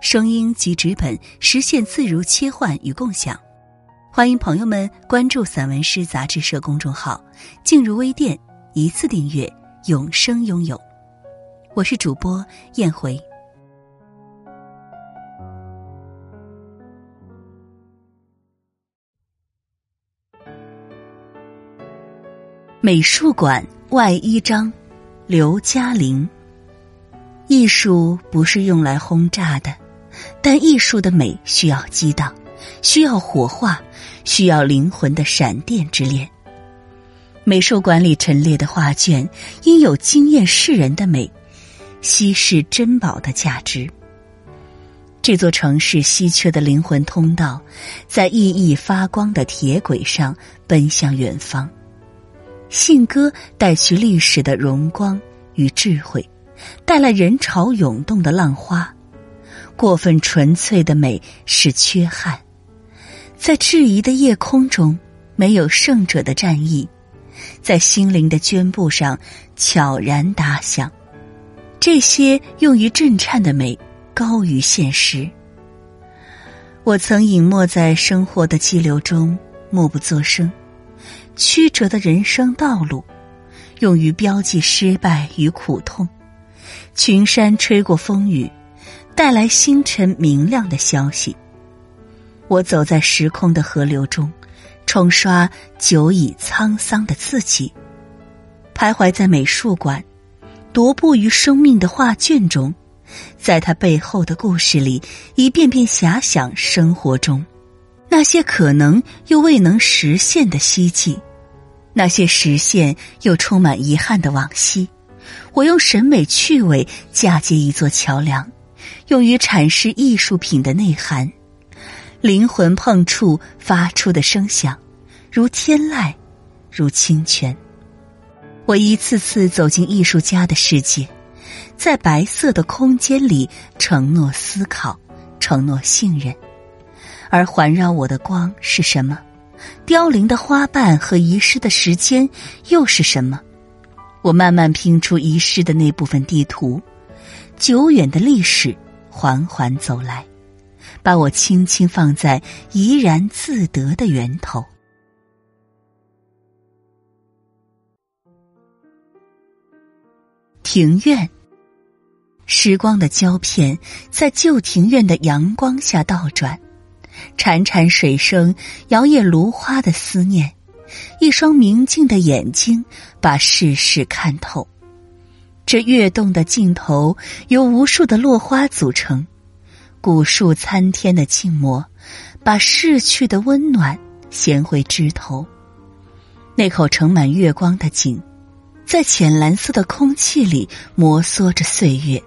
声音及纸本实现自如切换与共享，欢迎朋友们关注散文诗杂志社公众号，进入微店一次订阅，永生拥有。我是主播燕回。美术馆外一章，刘嘉玲。艺术不是用来轰炸的。但艺术的美需要激荡，需要火化，需要灵魂的闪电之恋。美术馆里陈列的画卷，应有惊艳世人的美，稀世珍宝的价值。这座城市稀缺的灵魂通道，在熠熠发光的铁轨上奔向远方。信鸽带去历史的荣光与智慧，带来人潮涌动的浪花。过分纯粹的美是缺憾，在质疑的夜空中，没有胜者的战役，在心灵的绢布上悄然打响。这些用于震颤的美，高于现实。我曾隐没在生活的激流中，默不作声。曲折的人生道路，用于标记失败与苦痛。群山吹过风雨。带来星辰明亮的消息。我走在时空的河流中，冲刷久已沧桑的自己，徘徊在美术馆，踱步于生命的画卷中，在它背后的故事里，一遍遍遐想生活中那些可能又未能实现的希冀，那些实现又充满遗憾的往昔。我用审美趣味嫁接一座桥梁。用于阐释艺术品的内涵，灵魂碰触发出的声响，如天籁，如清泉。我一次次走进艺术家的世界，在白色的空间里承诺思考，承诺信任。而环绕我的光是什么？凋零的花瓣和遗失的时间又是什么？我慢慢拼出遗失的那部分地图，久远的历史。缓缓走来，把我轻轻放在怡然自得的源头。庭院，时光的胶片在旧庭院的阳光下倒转，潺潺水声摇曳芦花的思念，一双明净的眼睛把世事看透。这跃动的镜头由无数的落花组成，古树参天的静默，把逝去的温暖衔回枝头。那口盛满月光的井，在浅蓝色的空气里摩挲着岁月，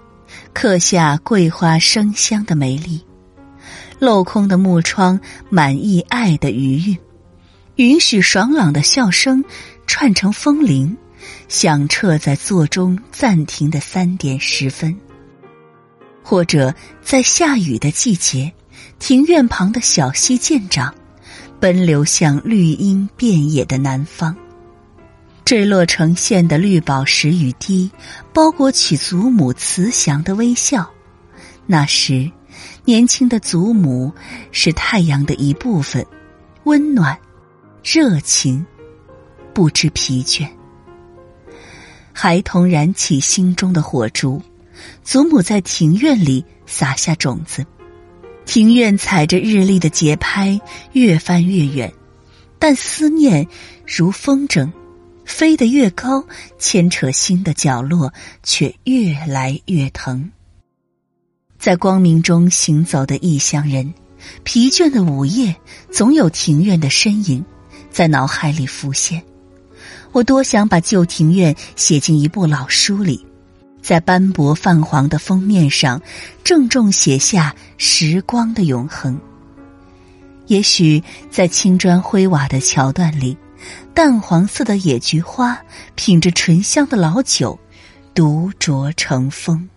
刻下桂花生香的美丽。镂空的木窗满溢爱的余韵，允许爽朗的笑声串成风铃。响彻在座中暂停的三点十分，或者在下雨的季节，庭院旁的小溪渐长，奔流向绿荫遍野的南方。坠落成线的绿宝石雨滴，包裹起祖母慈祥的微笑。那时，年轻的祖母是太阳的一部分，温暖、热情，不知疲倦。孩童燃起心中的火烛，祖母在庭院里撒下种子，庭院踩着日历的节拍越翻越远，但思念如风筝，飞得越高，牵扯心的角落却越来越疼。在光明中行走的异乡人，疲倦的午夜，总有庭院的身影在脑海里浮现。我多想把旧庭院写进一部老书里，在斑驳泛黄的封面上，郑重写下时光的永恒。也许在青砖灰瓦的桥段里，淡黄色的野菊花品着醇香的老酒，独酌成风。